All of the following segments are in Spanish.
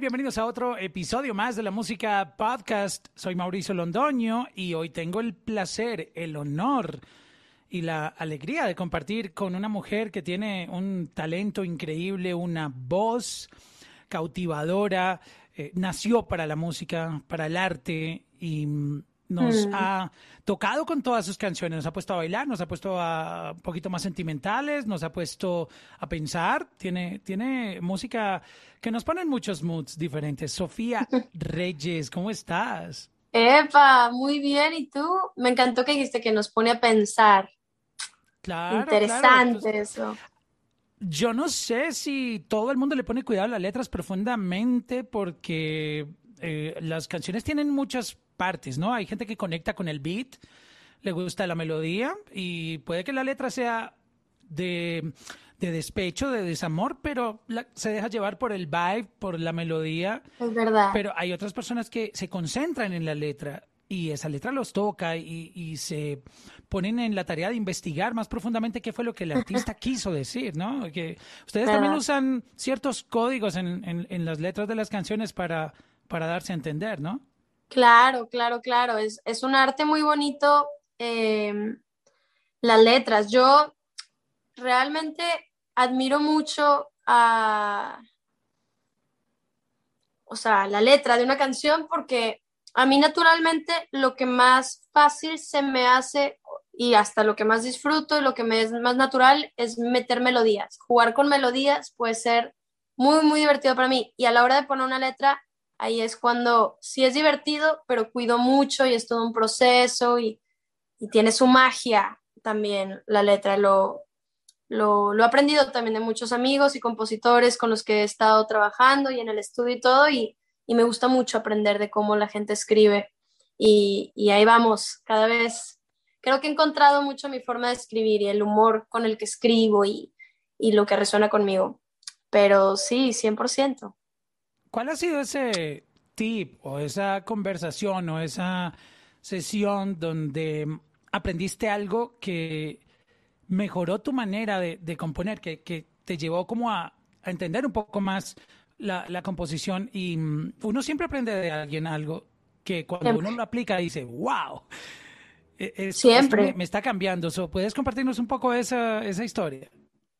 Bienvenidos a otro episodio más de la música podcast. Soy Mauricio Londoño y hoy tengo el placer, el honor y la alegría de compartir con una mujer que tiene un talento increíble, una voz cautivadora, eh, nació para la música, para el arte y nos Mm. ha tocado con todas sus canciones, nos ha puesto a bailar, nos ha puesto a un poquito más sentimentales, nos ha puesto a pensar, tiene, tiene música que nos pone en muchos moods diferentes. Sofía Reyes, ¿cómo estás? Epa, muy bien. ¿Y tú? Me encantó que dijiste que nos pone a pensar. Claro, Interesante claro. eso. Yo no sé si todo el mundo le pone cuidado a las letras profundamente porque eh, las canciones tienen muchas partes, ¿no? Hay gente que conecta con el beat, le gusta la melodía y puede que la letra sea de, de despecho, de desamor, pero la- se deja llevar por el vibe, por la melodía. Es verdad. Pero hay otras personas que se concentran en la letra y esa letra los toca y, y se ponen en la tarea de investigar más profundamente qué fue lo que el artista quiso decir, ¿no? Que ustedes también usan ciertos códigos en, en- en las letras de las canciones para, para darse a entender, ¿no? Claro, claro, claro. Es, es un arte muy bonito. eh, las letras. Yo realmente admiro mucho a, o sea, la letra de una canción porque a mí naturalmente lo que más fácil se me hace y hasta lo que más disfruto y lo que me es más natural es meter melodías. Jugar con melodías puede ser muy, muy divertido para mí. Y a la hora de poner una letra, ahí es cuando sí es divertido, pero cuido mucho y es todo un proceso y, tiene su magia también la letra. Lo, lo, lo he aprendido también de muchos amigos y compositores con los que he estado trabajando y en el estudio y todo, y, y me gusta mucho aprender de cómo la gente escribe. Y, y ahí vamos, cada vez creo que he encontrado mucho mi forma de escribir y el humor con el que escribo y, y lo que resuena conmigo. Pero sí, 100%. ¿Cuál ha sido ese tip o esa conversación o esa sesión donde aprendiste algo que mejoró tu manera de, de componer, que, que te llevó como a, a entender un poco más la, la composición? Y mm, uno siempre aprende de alguien algo que cuando Siempre. uno lo aplica dice, wow. e- esto- Siempre. esto me, me está cambiando. So, ¿Puedes compartirnos un poco esa, esa historia?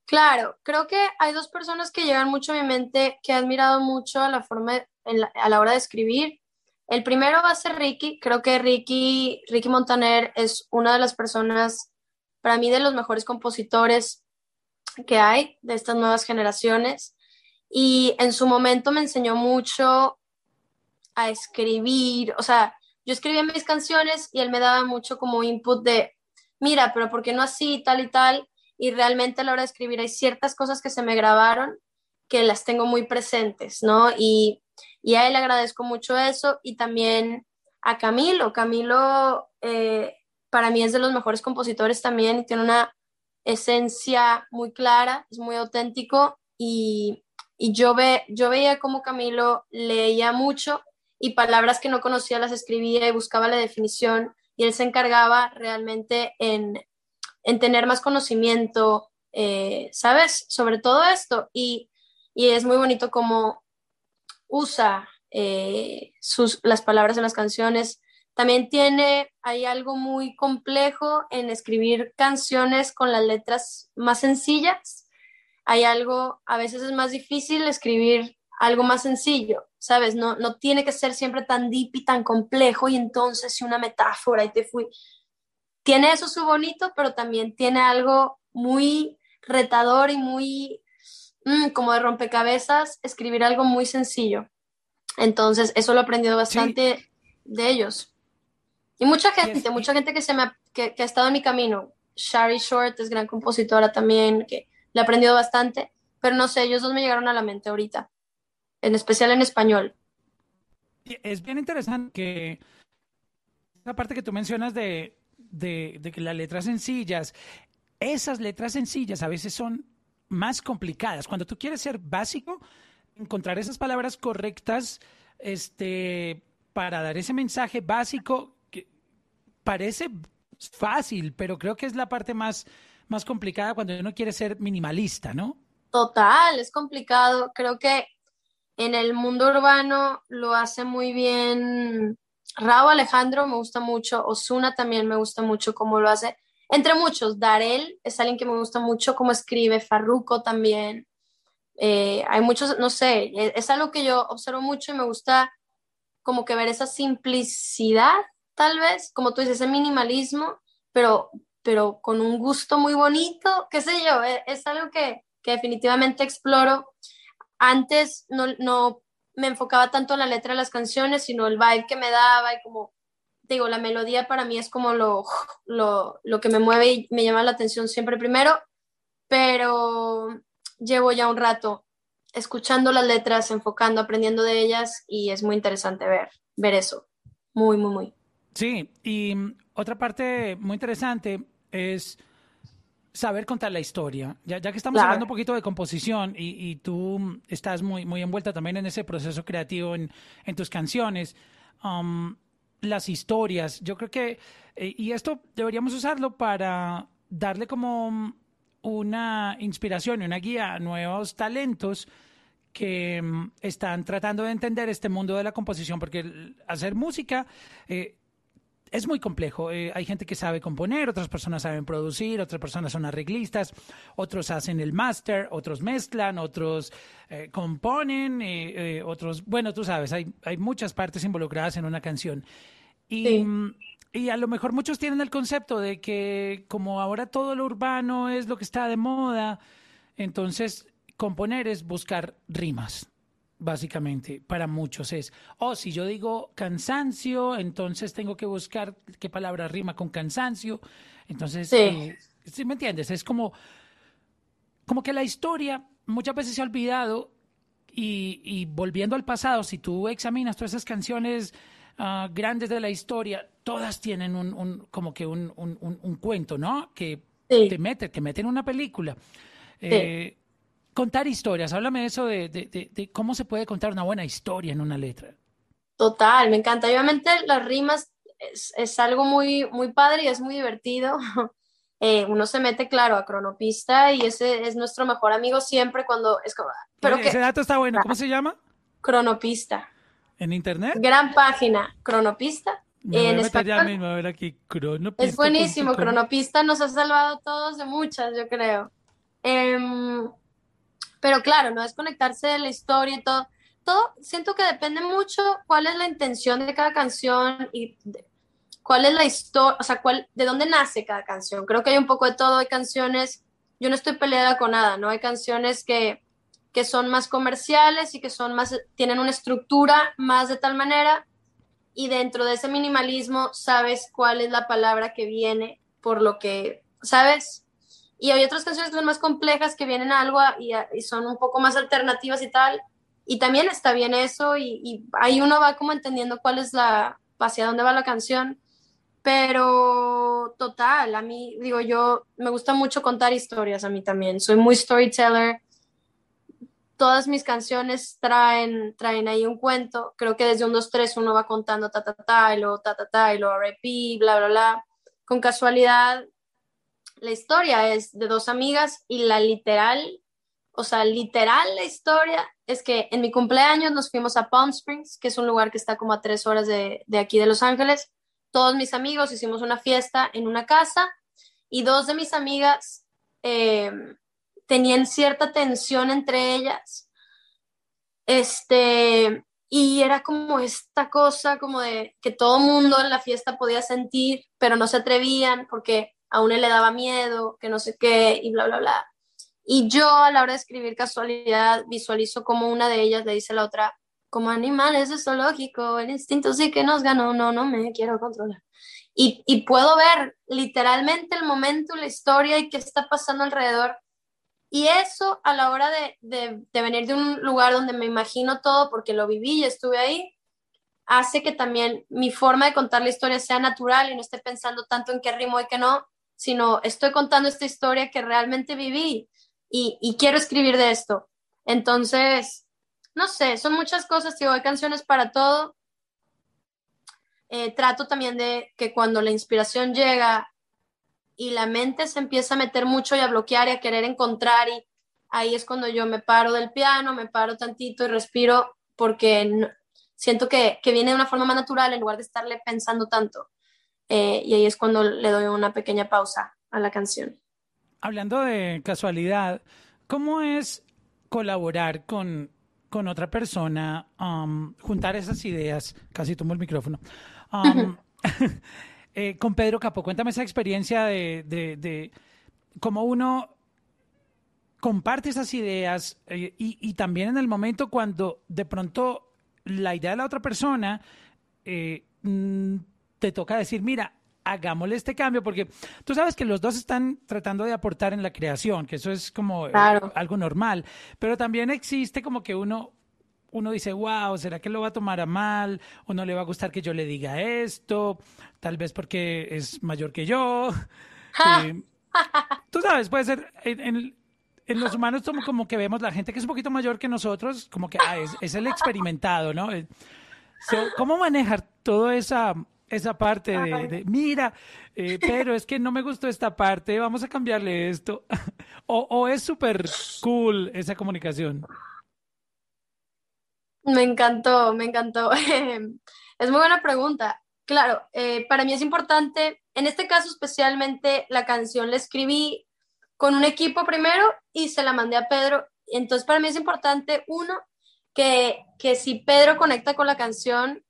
Claro, creo que hay dos personas que llegan mucho a mi mente que he admirado mucho a la forma a la hora de escribir. El primero va a ser Ricky. Creo que Ricky, Ricky Montaner es una de las personas, para mí, de los mejores compositores que hay de estas nuevas generaciones. Y en su momento me enseñó mucho a escribir. O sea, yo escribía mis canciones y él me daba mucho como input de, mira, pero ¿por qué no así, tal y tal? Y realmente a la hora de escribir hay ciertas cosas que se me grabaron que las tengo muy presentes, ¿no? Y, y a él agradezco mucho eso y también a Camilo. Camilo eh, para mí es de los mejores compositores también y tiene una esencia muy clara, es muy auténtico y, y yo, ve, yo veía como Camilo leía mucho y palabras que no conocía las escribía y buscaba la definición y él se encargaba realmente en en tener más conocimiento, eh, ¿sabes? Sobre todo esto. Y, y, es muy bonito cómo usa eh, sus, las palabras en las canciones. También tiene, hay algo muy complejo en escribir canciones con las letras más sencillas. Hay algo, a veces es más difícil escribir algo más sencillo, ¿sabes? No, no tiene que ser siempre tan deep y tan complejo y entonces una metáfora y te fui tiene eso su bonito, pero también tiene algo muy retador y muy mmm, como de rompecabezas, escribir algo muy sencillo. Entonces, eso lo he aprendido bastante sí. de ellos. Y mucha gente, mucha gente que, se me ha, que, que, ha estado en mi camino. Shari Short es gran compositora también, que le he aprendido bastante, pero no sé, ellos dos me llegaron a la mente ahorita, en especial en español. Es bien interesante que la parte que tú mencionas de, de, de, las letras sencillas, esas letras sencillas a veces son más complicadas. Cuando tú quieres ser básico, encontrar esas palabras correctas este, para dar ese mensaje básico que parece fácil, pero creo que es la parte más, más complicada cuando uno quiere ser minimalista, ¿no? Total, es complicado. Creo que En el mundo urbano lo hace muy bien Raúl Alejandro, me gusta mucho. Osuna también me gusta mucho cómo lo hace. Entre muchos, Darel es alguien que me gusta mucho cómo escribe, Farruko también. Eh, hay muchos, no sé, e, es algo que yo observo mucho y me gusta como que ver esa simplicidad, tal vez, como tú dices, ese minimalismo, pero, pero con un gusto muy bonito, qué sé yo, e, es, algo que, que, definitivamente exploro. Antes no, no me enfocaba tanto en la letra de las canciones, sino el vibe que me daba y como, digo, la melodía para mí es como lo, lo, lo que me mueve y me llama la atención siempre primero, pero llevo ya un rato escuchando las letras, enfocando, aprendiendo de ellas y es muy interesante ver, ver eso. Muy, muy, muy. Sí, y otra parte muy interesante es saber contar la historia. Ya, ya que estamos hablando un poquito de composición y, y, tú estás muy, muy envuelta también en ese proceso creativo en, en tus canciones, um, las historias, yo creo que, eh, y esto deberíamos usarlo para darle como una inspiración y una guía a nuevos talentos que mm, están tratando de entender este mundo de la composición, porque hacer música eh, es muy complejo. Eh, hay gente que sabe componer, otras personas saben producir, otras personas son arreglistas, otros hacen el máster, otros mezclan, otros eh, componen, otros, bueno, tú sabes, hay, hay muchas partes involucradas en una canción. Y, y a lo mejor muchos tienen el concepto de que como ahora todo lo urbano es lo que está de moda, entonces componer es buscar rimas, básicamente, para muchos es, oh, si yo digo cansancio, entonces tengo que buscar qué palabra rima con cansancio. Entonces, sí, eh, me entiendes? Es como, como que la historia muchas veces se ha olvidado y, y volviendo al pasado, si tú examinas todas esas canciones Ah, grandes de la historia, todas tienen un, como que un, un, cuento, ¿no? Que te mete, que mete en una película. Eh, contar historias, háblame de eso, de, de, cómo se puede contar una buena historia en una letra. Total, me encanta. obviamente las rimas es, es, algo muy, muy padre y es muy divertido. Eh, uno se mete, claro, a cronopista y ese es nuestro mejor amigo siempre cuando es como... Pero ese dato está bueno, ¿cómo se llama? Cronopista. ¿En internet? Gran página, Cronopista. en español. a ver aquí, Cronopista. Es buenísimo, Cronopista nos ha salvado todos de muchas, yo creo. Em, pero claro, no es conectarse de la historia y todo. Todo, siento que depende mucho cuál es la intención de cada canción y cuál es la historia, o sea, cuál, de dónde nace cada canción. Creo que hay un poco de todo. Hay canciones, yo no estoy peleada con nada, ¿no? Hay canciones que que son más comerciales y que son más, tienen una estructura más de tal manera y dentro de ese minimalismo sabes cuál es la palabra que viene por lo que, ¿sabes? Y hay otras canciones que son más complejas que vienen a algo y, son un poco más alternativas y tal. Y también está bien eso y, y, ahí uno va como entendiendo cuál es la, hacia dónde va la canción. Pero total, a mí, digo, yo me gusta mucho contar historias a mí también. Soy muy storyteller todas mis canciones traen, traen ahí un cuento. Creo que desde un 2, 3 uno va contando ta, ta, ta, y luego ta, ta, ta, y luego RP, bla, bla, bla. Con casualidad, la historia es de dos amigas y la literal, o sea, literal la historia es que en mi cumpleaños nos fuimos a Palm Springs, que es un lugar que está como a tres horas de, de aquí de Los Ángeles. Todos mis amigos hicimos una fiesta en una casa y dos de mis amigas eh, tenían cierta tensión entre ellas. Este, y era como esta cosa como de que todo mundo en la fiesta podía sentir, pero no se atrevían porque a uno le daba miedo, que no sé qué, y bla, bla, bla. Y yo a la hora de escribir casualidad visualizo como una de ellas le dice a la otra, como animales de zoológico, el instinto sí que nos ganó, no, no me quiero controlar. Y, y puedo ver literalmente el momento, la historia y qué está pasando alrededor y eso a la hora de, de, venir de un lugar donde me imagino todo, porque lo viví y estuve ahí, hace que también mi forma de contar la historia sea natural y no esté pensando tanto en qué rimo y qué no, sino estoy contando esta historia que realmente viví y, quiero escribir de esto. Entonces, no sé, son muchas cosas, digo, hay canciones para todo. Eh, trato también de que cuando la inspiración llega, y la mente se empieza a meter mucho y a bloquear y a querer encontrar y ahí es cuando yo me paro del piano, me paro tantito y respiro porque siento que, viene de una forma más natural en lugar de estarle pensando tanto. Eh, y ahí es cuando le doy una pequeña pausa a la canción. Hablando de casualidad, ¿cómo es colaborar con, con otra persona, um, juntar esas ideas? Casi tomo el micrófono. Um, eh, con Pedro Capo, cuéntame esa experiencia de, de, de cómo uno comparte esas ideas eh, y, también en el momento cuando de pronto la idea de la otra persona eh, mm, te toca decir, mira, hagámosle este cambio, porque tú sabes que los dos están tratando de aportar en la creación, que eso es como eh, algo normal, pero también existe como que uno, uno dice, wow, ¿será que lo va a tomar a mal? ¿O no le va a gustar que yo le diga esto? Tal vez porque es mayor que yo. tú sabes, puede ser, en, en los humanos somos como que vemos la gente que es un poquito mayor que nosotros, como que ah, es, el experimentado, ¿no? Eh, ¿Cómo manejar toda esa, esa parte de, mira, eh, pero es que no me gustó esta parte, vamos a cambiarle esto? ¿O, o es súper cool esa comunicación? Me encantó, me encantó. es muy buena pregunta. Claro, eh, para mí es importante, en este caso especialmente, la canción la escribí con un equipo primero y se la mandé a Pedro. Entonces para mí es importante, uno, que, que si Pedro conecta con la canción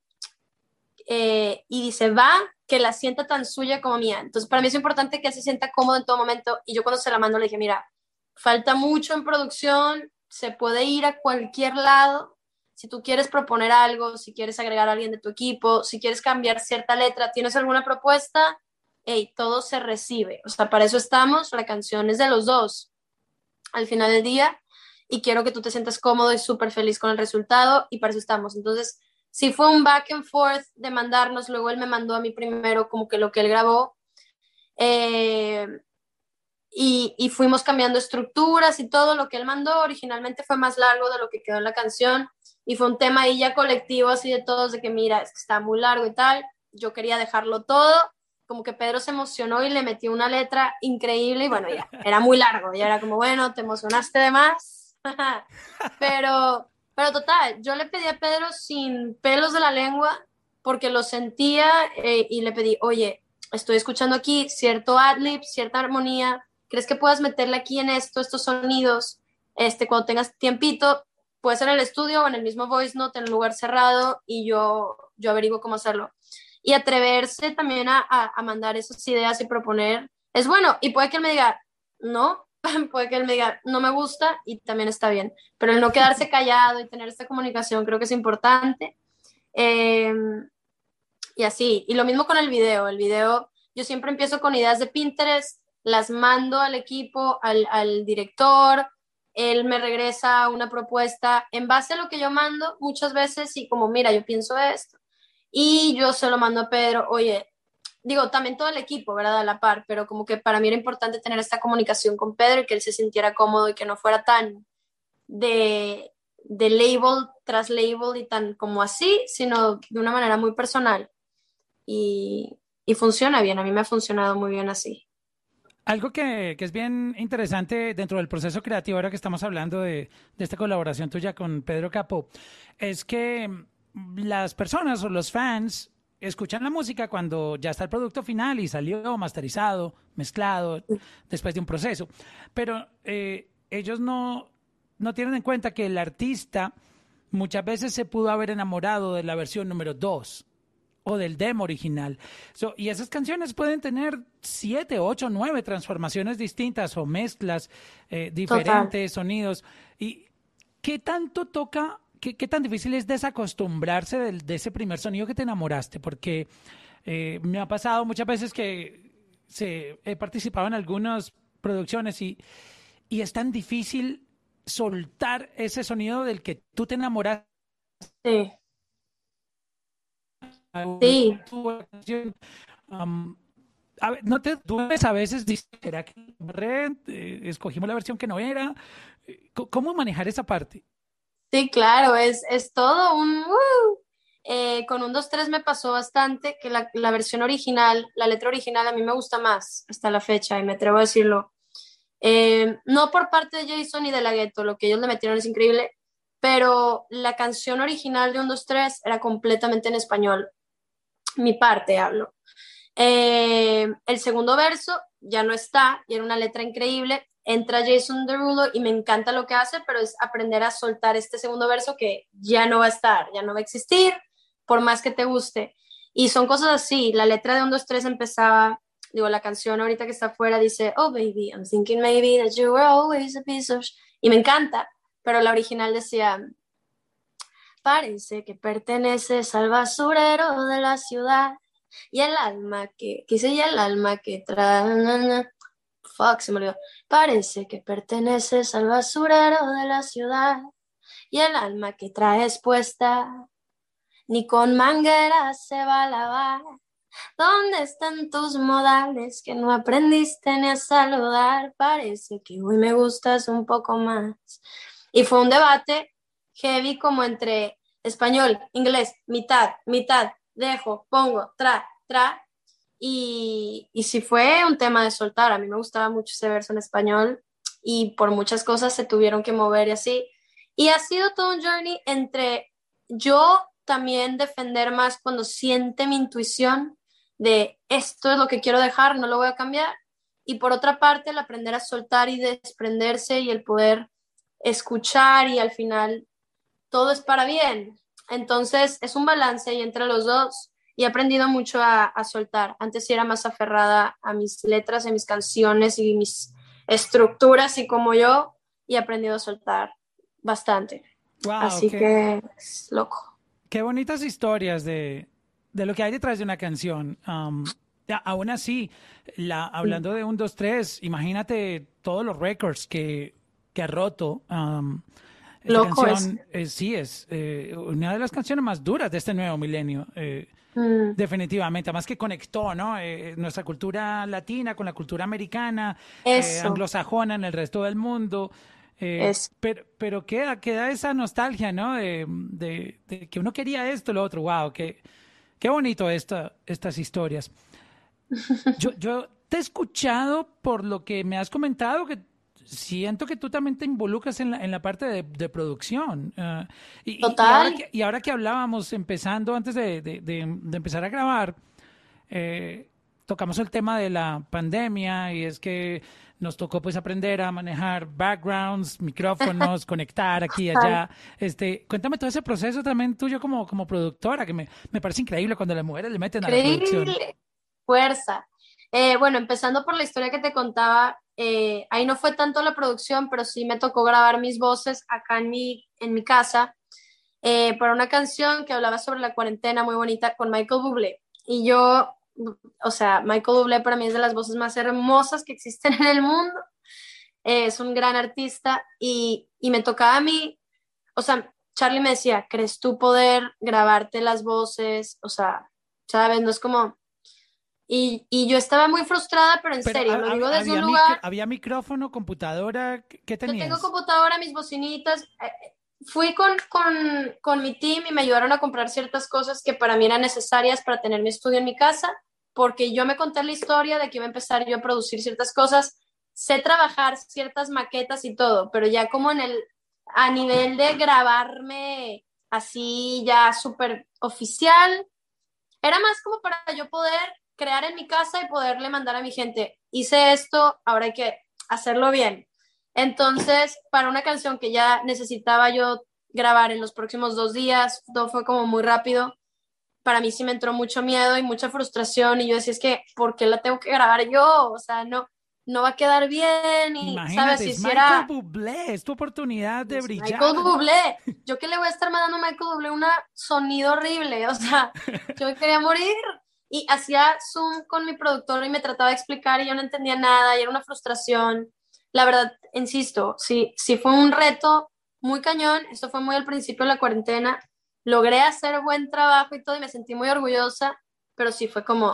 eh, y dice, va, que la sienta tan suya como mía. Entonces para mí es importante que él se sienta cómodo en todo momento. Y yo cuando se la mando le dije, mira, falta mucho en producción, se puede ir a cualquier lado. Si tú quieres proponer algo, si quieres agregar a alguien de tu equipo, si quieres cambiar cierta letra, tienes alguna propuesta, hey, todo se recibe. O sea, para eso estamos, la canción es de los dos al final del día y quiero que tú te sientas cómodo y súper feliz con el resultado y para eso estamos. Entonces, si fue un back and forth de mandarnos, luego él me mandó a mí primero como que lo que él grabó eh, y, y, fuimos cambiando estructuras y todo lo que él mandó originalmente fue más largo de lo que quedó en la canción y fue un tema ahí ya colectivo así de todos de que mira, es que está muy largo y tal. Yo quería dejarlo todo como que Pedro se emocionó y le metió una letra increíble y bueno, ya, era muy largo, y era como, bueno, te emocionaste de más, pero, pero total, yo le pedí a Pedro sin pelos de la lengua porque lo sentía eh, y le pedí, oye, estoy escuchando aquí cierto adlib, cierta armonía, ¿crees que puedas meterle aquí en esto, estos sonidos, este, cuando tengas tiempito, puede ser en el estudio o en el mismo voice note, en un lugar cerrado y yo, yo averiguo cómo hacerlo y atreverse también a, a, mandar esas ideas y proponer es bueno. Y puede que él me diga, no, puede que él me diga, no me gusta y también está bien. Pero el no quedarse callado y tener esta comunicación creo que es importante. Em, y así, y lo mismo con el video. El video, yo siempre empiezo con ideas de Pinterest, las mando al equipo, al, al director, él me regresa una propuesta en base a lo que yo mando muchas veces y como, mira, yo pienso esto y yo se lo mando a Pedro, oye, digo, también todo el equipo, ¿verdad? A la par, pero como que para mí era importante tener esta comunicación con Pedro y que él se sintiera cómodo y que no fuera tan de, de label tras label y tan como así, sino de una manera muy personal. Y, y funciona bien, a mí me ha funcionado muy bien así. Algo que, que, es bien interesante dentro del proceso creativo, ahora que estamos hablando de, de esta colaboración tuya con Pedro Capo, es que las personas o los fans escuchan la música cuando ya está el producto final y salió masterizado, mezclado, después de un proceso. Pero eh, ellos no, no tienen en cuenta que el artista muchas veces se pudo haber enamorado de la versión número 2 o del demo original. y esas canciones pueden tener siete, ocho, nueve transformaciones distintas o mezclas, eh, diferentes sonidos. ¿Y qué tanto toca ¿qué, tan difícil es desacostumbrarse de, ese primer sonido que te enamoraste? Porque eh, me ha pasado muchas veces que se, he participado en algunas producciones y, y es tan difícil soltar ese sonido del que tú te enamoraste. Sí. Sí. Um, a ver, no te dudes a veces, ¿será que eh, escogimos la versión que no era? ¿Cómo manejar esa parte? Sí, claro, es, es todo un... Uh, eh, con un 2-3 me pasó bastante que la, la, versión original, la letra original a mí me gusta más hasta la fecha y me atrevo a decirlo. Eh, no por parte de Jason y de la Ghetto, lo que ellos le metieron es increíble, pero la canción original de 1, 2, 3 era completamente en español. Mi parte hablo. Eh, el segundo verso ya no está y era una letra increíble. Entra Jason Derulo y me encanta lo que hace, pero es aprender a soltar este segundo verso que ya no va a estar, ya no va a existir, por más que te guste. Y son cosas así. La letra de 1, 2, 3 empezaba, digo, la canción ahorita que está afuera dice, Oh baby, I'm thinking maybe that you were always a piece of. Y me encanta, pero la original decía, Parece que perteneces al basurero de la ciudad y el alma que, quise y el alma que trae, fuck, se me olvidó. Parece que perteneces al basurero de la ciudad y el alma que traes puesta ni con mangueras se va a lavar. ¿Dónde están tus modales que no aprendiste ni a saludar? Parece que hoy me gustas un poco más. Y fue un debate heavy como entre español, inglés, mitad, mitad, dejo, pongo, tra, tra. Y, y sí fue un tema de soltar. A mí me gustaba mucho ese verso en español y por muchas cosas se tuvieron que mover y así. Y ha sido todo un journey entre yo también defender más cuando siente mi intuición de esto es lo que quiero dejar, no lo voy a cambiar. Y por otra parte, el aprender a soltar y desprenderse y el poder escuchar y al final todo es para bien. Entonces es un balance y entre los dos y he aprendido mucho a, soltar. Antes era más aferrada a mis letras, a mis canciones y mis estructuras y como yo, y he aprendido a soltar bastante. Así que es loco. Qué bonitas historias de, lo que hay detrás de una canción. Um, aún así, la, hablando de un, dos, tres, imagínate todos los records que, que ha roto. Um, Loco canción, sí, es eh, una de las canciones más duras de este nuevo milenio. Eh, mm. Definitivamente, además que conectó ¿no? Eh, nuestra cultura latina con la cultura americana, anglosajona en el resto del mundo. pero, pero queda, queda esa nostalgia, ¿no? De, que uno quería esto, lo otro. ¡Wow! Qué, qué bonito esta, estas historias. Yo, yo te he escuchado por lo que me has comentado, que siento que tú también te involucras en la, en la parte de, producción. Ah, y, Total. Y ahora, que, hablábamos, empezando antes de, de empezar a grabar, eh, tocamos el tema de la pandemia y es que nos tocó pues aprender a manejar backgrounds, micrófonos, conectar aquí y allá. Este, cuéntame todo ese proceso también tuyo como, como productora, que me, me parece increíble cuando las mujeres le meten a la producción. Fuerza. Eh, bueno, empezando por la historia que te contaba, eh, ahí no fue tanto la producción, pero sí me tocó grabar mis voces acá en mi, en mi casa eh, para una canción que hablaba sobre la cuarentena muy bonita con Michael Bublé. Y yo, o sea, Michael Bublé para mí es de las voces más hermosas que existen en el mundo. es un gran artista y, y me tocaba a mí, o sea, Charlie me decía, ¿crees tú poder grabarte las voces? O sea, ¿sabes? No es como, y, y, yo estaba muy frustrada, pero en serio, lo digo desde un lugar. ¿Había micrófono, computadora? ¿Qué tenías? Yo tengo computadora, mis bocinitas. Eh, fui con, con, con, mi team y me ayudaron a comprar ciertas cosas que para mí eran necesarias para tener mi estudio en mi casa, porque yo me conté la historia de que iba a empezar yo a producir ciertas cosas. Sé trabajar ciertas maquetas y todo, pero ya como en el. a nivel de grabarme así ya súper oficial, era más como para yo poder crear en mi casa y poderle mandar a mi gente, hice esto, ahora hay que hacerlo bien. Entonces, para una canción que ya necesitaba yo grabar en los próximos dos días, todo fue como muy rápido. Para mí sí me entró mucho miedo y mucha frustración y yo decía, es que, ¿por qué la tengo que grabar yo? O sea, no, no va a quedar bien y, ¿sabes? Si Michael Bublé, es tu oportunidad de brillar. Michael Bublé, yo que le voy a estar mandando a Michael Bublé un sonido horrible, o sea, yo quería morir y hacía Zoom con mi productor y me trataba de explicar y yo no entendía nada y era una frustración. La verdad, insisto, sí, sí fue un reto muy cañón, esto fue muy al principio de la cuarentena, logré hacer buen trabajo y todo y me sentí muy orgullosa, pero sí fue como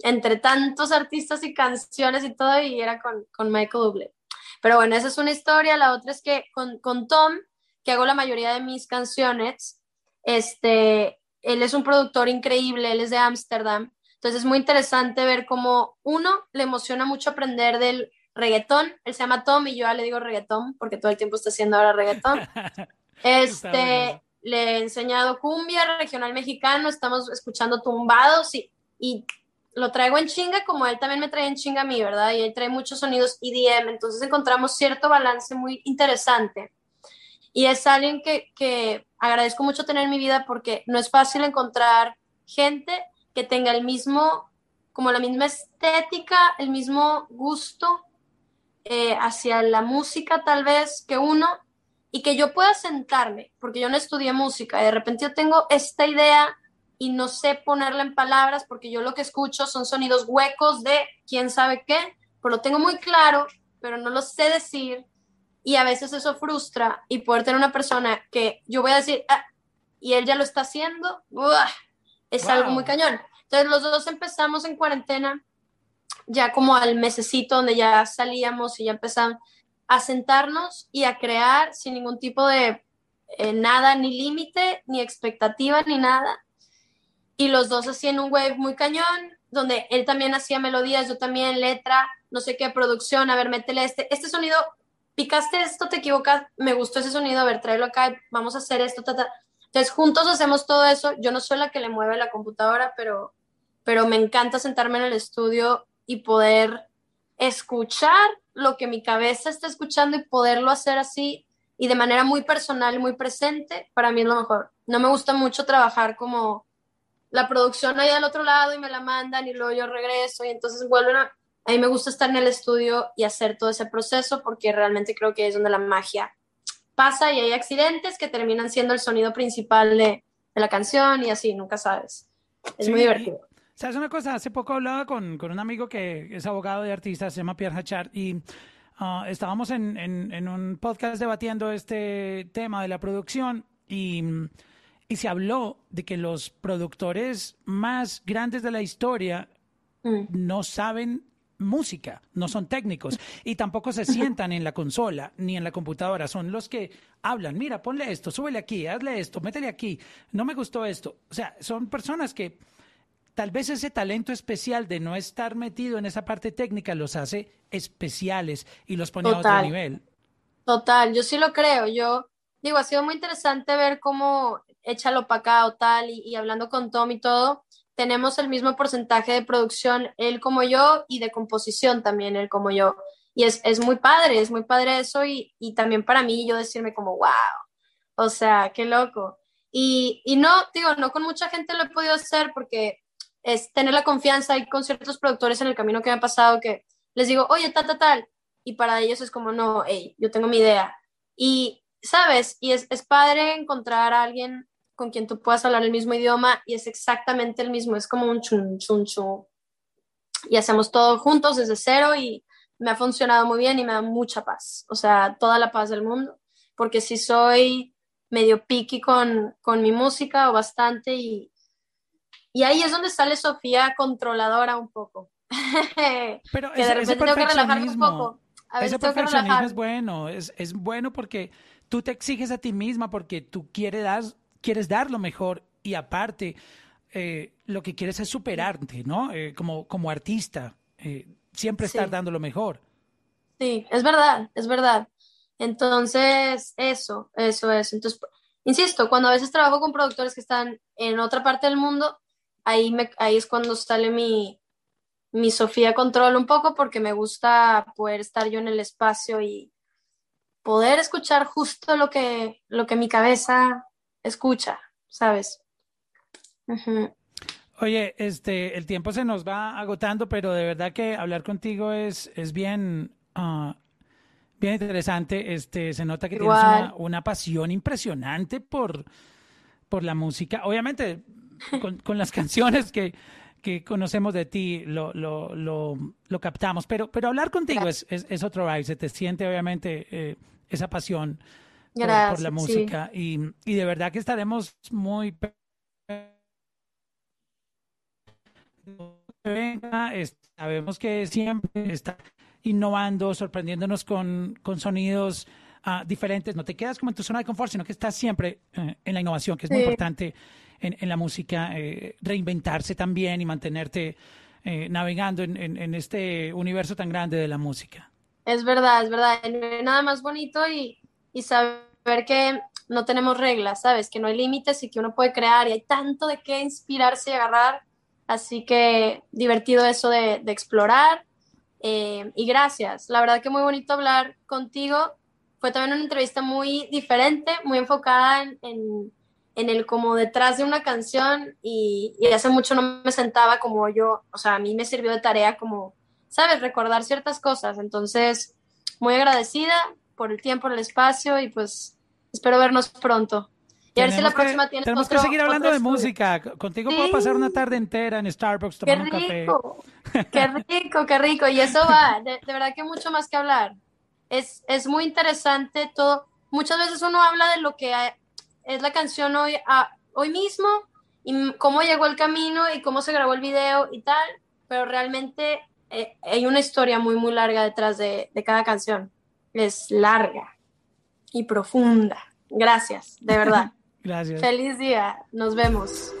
entre tantos artistas y canciones y todo y era con, con Michael Bublé. Pero bueno, esa es una historia, la otra es que con, con Tom, que hago la mayoría de mis canciones, este, él es un productor increíble, él es de Ámsterdam, entonces es muy interesante ver cómo uno le emociona mucho aprender del reggaetón. Él se llama Tom y yo ya le digo reggaetón porque todo el tiempo está haciendo ahora reggaetón. Este, le he enseñado cumbia regional mexicano, estamos escuchando tumbados y, y lo traigo en chinga como él también me trae en chinga a mí, ¿verdad? Y él trae muchos sonidos EDM, entonces encontramos cierto balance muy interesante. Y es alguien que, que agradezco mucho tener en mi vida porque no es fácil encontrar gente que tenga el mismo, como la misma estética, el mismo gusto eh, hacia la música tal vez que uno y que yo pueda sentarme, porque yo no estudié música, y de repente yo tengo esta idea y no sé ponerla en palabras porque yo lo que escucho son sonidos huecos de quién sabe qué, pero lo tengo muy claro, pero no lo sé decir y a veces eso frustra y poder tener una persona que yo voy a decir, ah, y él ya lo está haciendo, es algo muy cañón. Entonces los dos empezamos en cuarentena, ya como al mesecito donde ya salíamos y ya empezamos a sentarnos y a crear sin ningún tipo de eh, nada, ni límite, ni expectativa, ni nada. Y los dos hacían un wave muy cañón, donde él también hacía melodías, yo también letra, no sé qué, producción, a ver, métele este. Este sonido picaste esto, te equivocas, me gustó ese sonido, a ver, tráelo acá, vamos a hacer esto, Entonces, juntos hacemos todo eso. Yo no soy la que le mueve la computadora, pero, pero me encanta sentarme en el estudio y poder escuchar lo que mi cabeza está escuchando y poderlo hacer así y de manera muy personal y muy presente, para mí es lo mejor. No me gusta mucho trabajar como la producción ahí al otro lado y me la mandan y luego yo regreso y entonces vuelven a a mí me gusta estar en el estudio y hacer todo ese proceso porque realmente creo que es donde la magia pasa y hay accidentes que terminan siendo el sonido principal de, la canción y así, nunca sabes. Es muy divertido. ¿Sabes una cosa? Hace poco hablaba con, con, un amigo que es abogado de artistas, se llama Pierre Hachard, y uh, estábamos en, en, en, un podcast debatiendo este tema de la producción y, y, se habló de que los productores más grandes de la historia mm. no saben música, no son técnicos y tampoco se sientan en la consola ni en la computadora, son los que hablan, mira, ponle esto, súbele aquí, hazle esto, métele aquí, no me gustó esto. O sea, son personas que tal vez ese talento especial de no estar metido en esa parte técnica los hace especiales y los pone a otro nivel. Total, yo sí lo creo, yo digo, ha sido muy interesante ver cómo échalo para acá o tal y, y hablando con Tom y todo tenemos el mismo porcentaje de producción, él como yo, y de composición también, él como yo. Y es, es muy padre, es muy padre eso y, y, también para mí yo decirme como, wow, o sea, qué loco. Y, y no, digo, no con mucha gente lo he podido hacer porque es tener la confianza y con ciertos productores en el camino que me ha pasado que les digo, oye, tal, tal, tal. Y para ellos es como, no, hey, yo tengo mi idea. Y, ¿sabes? Y es, es padre encontrar a alguien con quien tú puedas hablar el mismo idioma y es exactamente el mismo, es como un chun, chun, chun. Y hacemos todo juntos desde cero y me ha funcionado muy bien y me da mucha paz, o sea, toda la paz del mundo, porque si soy medio piqui con, con mi música o bastante y, y ahí es donde sale Sofía controladora un poco. Pero que de repente tengo que relajarme un poco. A ese perfeccionismo es bueno, es, es bueno porque tú te exiges a ti misma porque tú quieres dar quieres dar lo mejor y aparte eh, lo que quieres es superarte, ¿no? Eh, como, como artista, eh, siempre estar dando lo mejor. Sí, es verdad, es verdad. Entonces, eso, eso es. Entonces, insisto, cuando a veces trabajo con productores que están en otra parte del mundo, ahí, me, ahí es cuando sale mi, mi Sofía Control un poco porque me gusta poder estar yo en el espacio y poder escuchar justo lo que, lo que mi cabeza escucha, ¿sabes? Oye, este, el tiempo se nos va agotando, pero de verdad que hablar contigo es, es bien, ah, bien interesante. Este, se nota que tienes una, pasión impresionante por, por la música. Obviamente, con, las canciones que, que, conocemos de ti lo, lo, lo, captamos, pero, pero hablar contigo es, es, otro vibe. Se te siente, obviamente, eh, esa pasión por, la música. Y, y, de verdad que estaremos muy... sabemos que siempre está innovando, sorprendiéndonos con, con sonidos uh, diferentes. No te quedas como en tu zona de confort, sino que estás siempre uh, en la innovación, que es muy importante en, en, la música, eh, reinventarse también y mantenerte eh, navegando en, en, en, este universo tan grande de la música. Es verdad, es verdad. No hay nada más bonito y, y saber que no tenemos reglas, ¿sabes? Que no hay límites y que uno puede crear y hay tanto de qué inspirarse y agarrar. Así que divertido eso de, explorar. Eh, y gracias. La verdad que muy bonito hablar contigo. Fue también una entrevista muy diferente, muy enfocada en, en, en el como detrás de una canción y, y, hace mucho no me sentaba como yo, o sea, a mí me sirvió de tarea como, ¿sabes? Recordar ciertas cosas. Entonces, muy agradecida por el tiempo, el espacio y pues Espero vernos pronto. Y a ver si la próxima tienes Tenemos que seguir hablando de música. Contigo puedo pasar una tarde entera en Starbucks tomando un café. Qué rico, qué rico. Y eso va, de, verdad que mucho más que hablar. Es, es muy interesante todo. Muchas veces uno habla de lo que es la canción hoy, hoy mismo y cómo llegó el camino y cómo se grabó el video y tal, pero realmente eh, hay una historia muy, muy larga detrás de, de cada canción es larga y profunda. Gracias, de verdad. Gracias. Feliz día, nos vemos.